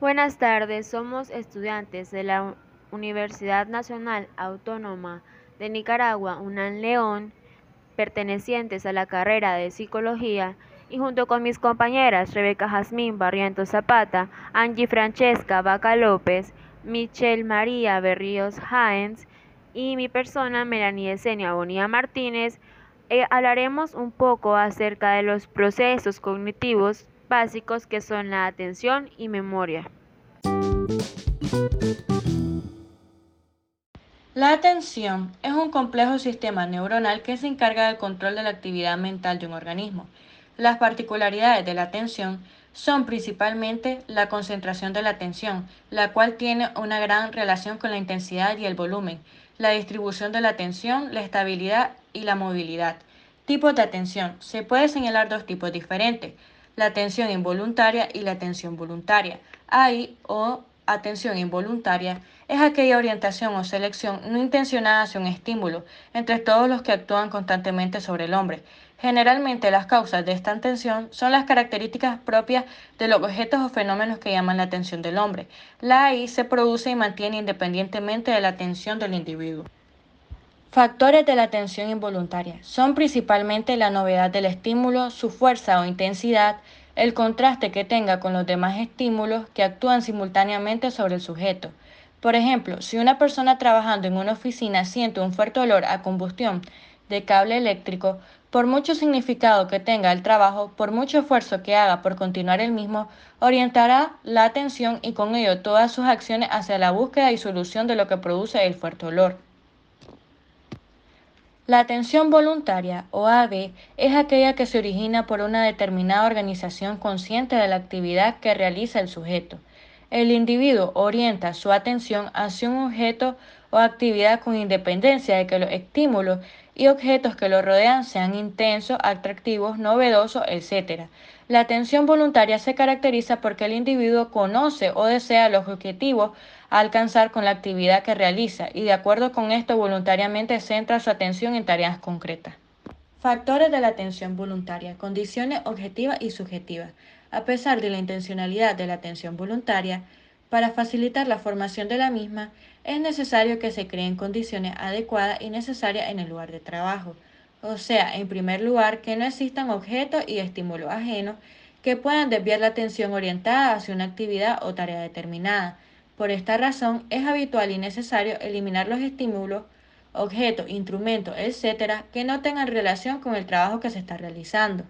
Buenas tardes, somos estudiantes de la Universidad Nacional Autónoma de Nicaragua, UNAM León, pertenecientes a la carrera de Psicología, y junto con mis compañeras Rebeca Jazmín Barrientos Zapata, Angie Francesca Vaca López, Michelle María Berríos Jaens y mi persona Melanie Esenia Bonilla Martínez, eh, hablaremos un poco acerca de los procesos cognitivos básicos que son la atención y memoria. La atención es un complejo sistema neuronal que se encarga del control de la actividad mental de un organismo. Las particularidades de la atención son principalmente la concentración de la atención, la cual tiene una gran relación con la intensidad y el volumen, la distribución de la atención, la estabilidad y la movilidad. Tipos de atención. Se puede señalar dos tipos diferentes la atención involuntaria y la atención voluntaria. Hay o atención involuntaria es aquella orientación o selección no intencionada hacia un estímulo entre todos los que actúan constantemente sobre el hombre. Generalmente las causas de esta atención son las características propias de los objetos o fenómenos que llaman la atención del hombre. La AI se produce y mantiene independientemente de la atención del individuo. Factores de la atención involuntaria son principalmente la novedad del estímulo, su fuerza o intensidad, el contraste que tenga con los demás estímulos que actúan simultáneamente sobre el sujeto. Por ejemplo, si una persona trabajando en una oficina siente un fuerte olor a combustión de cable eléctrico, por mucho significado que tenga el trabajo, por mucho esfuerzo que haga por continuar el mismo, orientará la atención y con ello todas sus acciones hacia la búsqueda y solución de lo que produce el fuerte olor. La atención voluntaria o AB es aquella que se origina por una determinada organización consciente de la actividad que realiza el sujeto. El individuo orienta su atención hacia un objeto o actividad con independencia de que los estímulos y objetos que lo rodean sean intensos, atractivos, novedosos, etc. La atención voluntaria se caracteriza porque el individuo conoce o desea los objetivos alcanzar con la actividad que realiza y de acuerdo con esto voluntariamente centra su atención en tareas concretas. Factores de la atención voluntaria, condiciones objetivas y subjetivas. A pesar de la intencionalidad de la atención voluntaria, para facilitar la formación de la misma, es necesario que se creen condiciones adecuadas y necesarias en el lugar de trabajo. O sea, en primer lugar, que no existan objetos y estímulos ajenos que puedan desviar la atención orientada hacia una actividad o tarea determinada. Por esta razón, es habitual y necesario eliminar los estímulos, objetos, instrumentos, etc., que no tengan relación con el trabajo que se está realizando.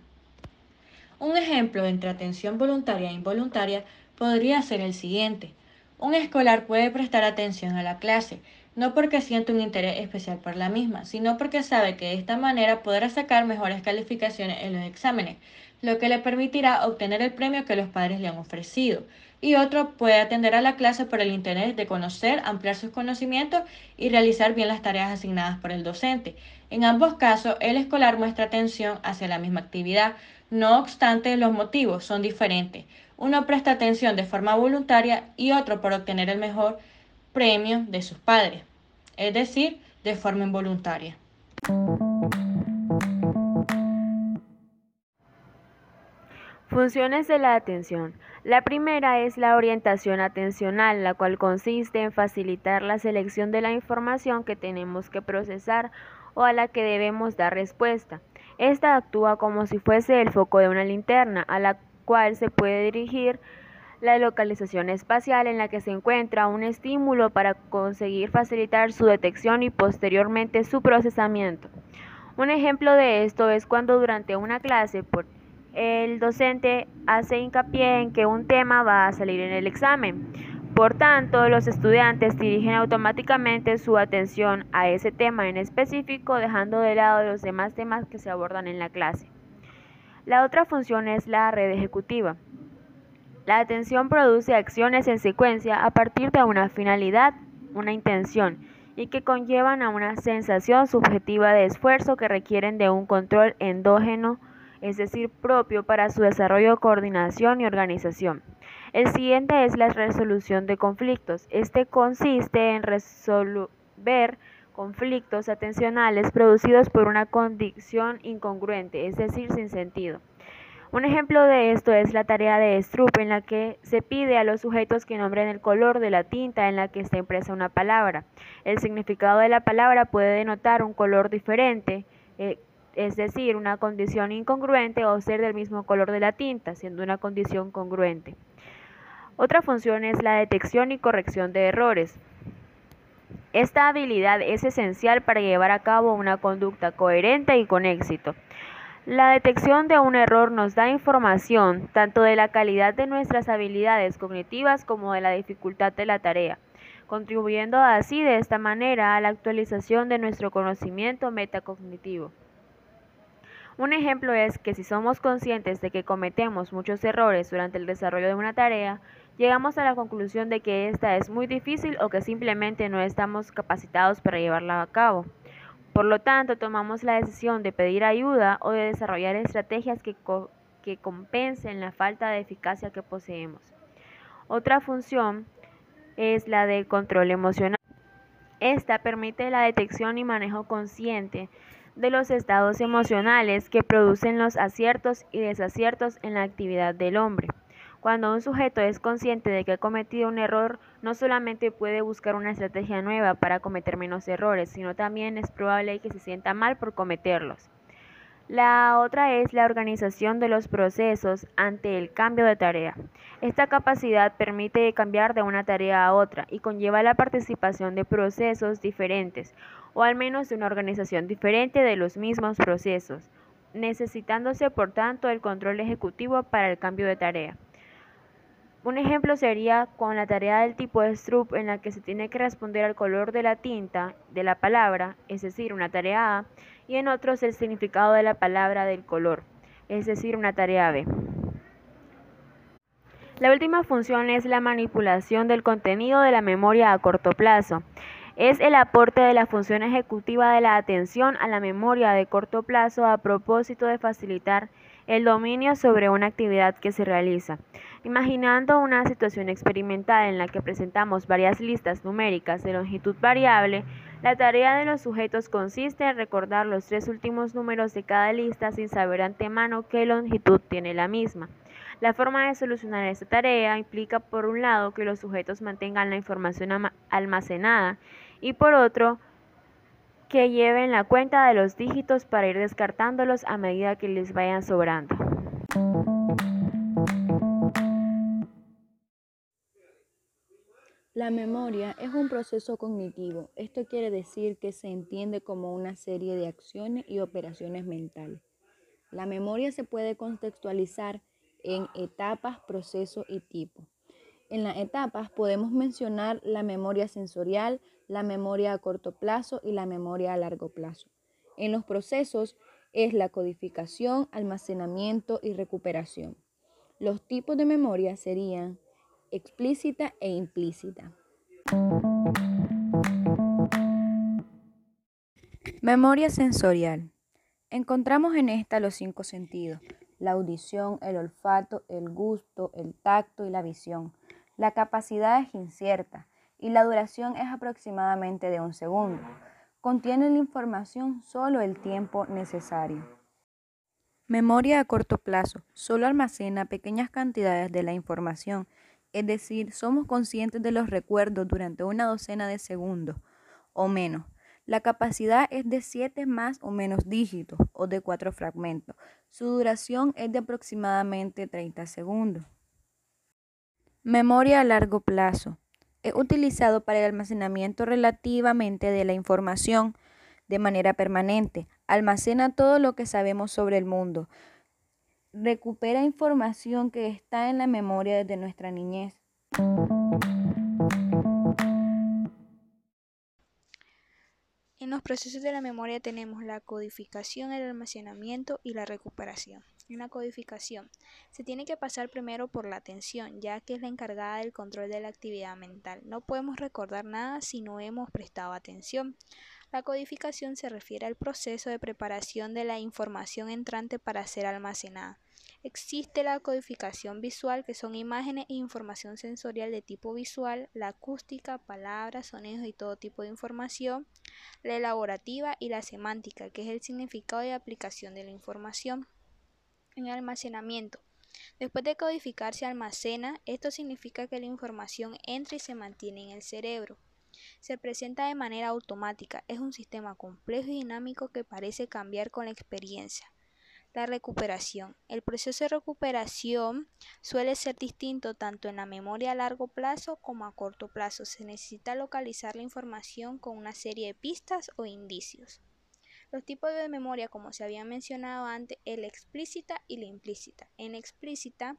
Un ejemplo entre atención voluntaria e involuntaria podría ser el siguiente. Un escolar puede prestar atención a la clase, no porque siente un interés especial por la misma, sino porque sabe que de esta manera podrá sacar mejores calificaciones en los exámenes, lo que le permitirá obtener el premio que los padres le han ofrecido. Y otro puede atender a la clase por el interés de conocer, ampliar sus conocimientos y realizar bien las tareas asignadas por el docente. En ambos casos, el escolar muestra atención hacia la misma actividad, no obstante, los motivos son diferentes. Uno presta atención de forma voluntaria y otro por obtener el mejor premio de sus padres es decir, de forma involuntaria. Funciones de la atención. La primera es la orientación atencional, la cual consiste en facilitar la selección de la información que tenemos que procesar o a la que debemos dar respuesta. Esta actúa como si fuese el foco de una linterna, a la cual se puede dirigir la localización espacial en la que se encuentra un estímulo para conseguir facilitar su detección y posteriormente su procesamiento. Un ejemplo de esto es cuando durante una clase el docente hace hincapié en que un tema va a salir en el examen. Por tanto, los estudiantes dirigen automáticamente su atención a ese tema en específico, dejando de lado los demás temas que se abordan en la clase. La otra función es la red ejecutiva. La atención produce acciones en secuencia a partir de una finalidad, una intención, y que conllevan a una sensación subjetiva de esfuerzo que requieren de un control endógeno, es decir, propio para su desarrollo, coordinación y organización. El siguiente es la resolución de conflictos. Este consiste en resolver conflictos atencionales producidos por una condición incongruente, es decir, sin sentido. Un ejemplo de esto es la tarea de Stroop, en la que se pide a los sujetos que nombren el color de la tinta en la que está impresa una palabra. El significado de la palabra puede denotar un color diferente, eh, es decir, una condición incongruente o ser del mismo color de la tinta, siendo una condición congruente. Otra función es la detección y corrección de errores. Esta habilidad es esencial para llevar a cabo una conducta coherente y con éxito. La detección de un error nos da información tanto de la calidad de nuestras habilidades cognitivas como de la dificultad de la tarea, contribuyendo así de esta manera a la actualización de nuestro conocimiento metacognitivo. Un ejemplo es que si somos conscientes de que cometemos muchos errores durante el desarrollo de una tarea, llegamos a la conclusión de que esta es muy difícil o que simplemente no estamos capacitados para llevarla a cabo. Por lo tanto, tomamos la decisión de pedir ayuda o de desarrollar estrategias que, que compensen la falta de eficacia que poseemos. Otra función es la del control emocional. Esta permite la detección y manejo consciente de los estados emocionales que producen los aciertos y desaciertos en la actividad del hombre. Cuando un sujeto es consciente de que ha cometido un error, no solamente puede buscar una estrategia nueva para cometer menos errores, sino también es probable que se sienta mal por cometerlos. La otra es la organización de los procesos ante el cambio de tarea. Esta capacidad permite cambiar de una tarea a otra y conlleva la participación de procesos diferentes, o al menos de una organización diferente de los mismos procesos, necesitándose por tanto el control ejecutivo para el cambio de tarea. Un ejemplo sería con la tarea del tipo de Stroop en la que se tiene que responder al color de la tinta de la palabra, es decir, una tarea A, y en otros el significado de la palabra del color, es decir, una tarea B. La última función es la manipulación del contenido de la memoria a corto plazo. Es el aporte de la función ejecutiva de la atención a la memoria de corto plazo a propósito de facilitar el dominio sobre una actividad que se realiza. Imaginando una situación experimental en la que presentamos varias listas numéricas de longitud variable, la tarea de los sujetos consiste en recordar los tres últimos números de cada lista sin saber antemano qué longitud tiene la misma. La forma de solucionar esta tarea implica, por un lado, que los sujetos mantengan la información almacenada y, por otro, que lleven la cuenta de los dígitos para ir descartándolos a medida que les vayan sobrando. La memoria es un proceso cognitivo. Esto quiere decir que se entiende como una serie de acciones y operaciones mentales. La memoria se puede contextualizar en etapas, procesos y tipos. En las etapas podemos mencionar la memoria sensorial, la memoria a corto plazo y la memoria a largo plazo. En los procesos es la codificación, almacenamiento y recuperación. Los tipos de memoria serían explícita e implícita. Memoria sensorial. Encontramos en esta los cinco sentidos, la audición, el olfato, el gusto, el tacto y la visión. La capacidad es incierta y la duración es aproximadamente de un segundo. Contiene la información solo el tiempo necesario. Memoria a corto plazo. Solo almacena pequeñas cantidades de la información, es decir, somos conscientes de los recuerdos durante una docena de segundos o menos. La capacidad es de 7 más o menos dígitos o de 4 fragmentos. Su duración es de aproximadamente 30 segundos. Memoria a largo plazo es utilizado para el almacenamiento relativamente de la información de manera permanente. Almacena todo lo que sabemos sobre el mundo. Recupera información que está en la memoria desde nuestra niñez. En los procesos de la memoria tenemos la codificación, el almacenamiento y la recuperación. En la codificación se tiene que pasar primero por la atención, ya que es la encargada del control de la actividad mental. No podemos recordar nada si no hemos prestado atención. La codificación se refiere al proceso de preparación de la información entrante para ser almacenada. Existe la codificación visual, que son imágenes e información sensorial de tipo visual, la acústica, palabras, sonidos y todo tipo de información, la elaborativa y la semántica, que es el significado y aplicación de la información. En almacenamiento. Después de codificar se almacena, esto significa que la información entra y se mantiene en el cerebro. Se presenta de manera automática, es un sistema complejo y dinámico que parece cambiar con la experiencia. La recuperación. El proceso de recuperación suele ser distinto tanto en la memoria a largo plazo como a corto plazo. Se necesita localizar la información con una serie de pistas o indicios. Los tipos de memoria, como se había mencionado antes, es la explícita y la implícita. En explícita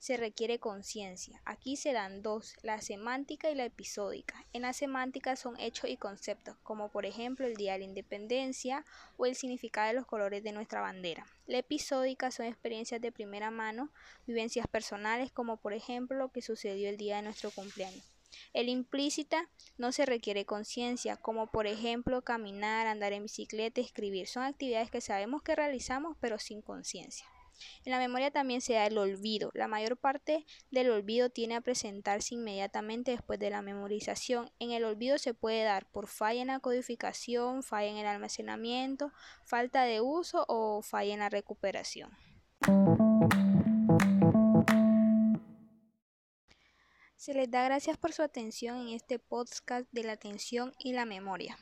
se requiere conciencia. Aquí se dan dos, la semántica y la episódica. En la semántica son hechos y conceptos, como por ejemplo el Día de la Independencia o el significado de los colores de nuestra bandera. La episódica son experiencias de primera mano, vivencias personales, como por ejemplo lo que sucedió el día de nuestro cumpleaños. El implícita no se requiere conciencia, como por ejemplo caminar, andar en bicicleta, escribir. Son actividades que sabemos que realizamos pero sin conciencia. En la memoria también se da el olvido. La mayor parte del olvido tiene a presentarse inmediatamente después de la memorización. En el olvido se puede dar por falla en la codificación, falla en el almacenamiento, falta de uso o falla en la recuperación. Se les da gracias por su atención en este podcast de la atención y la memoria.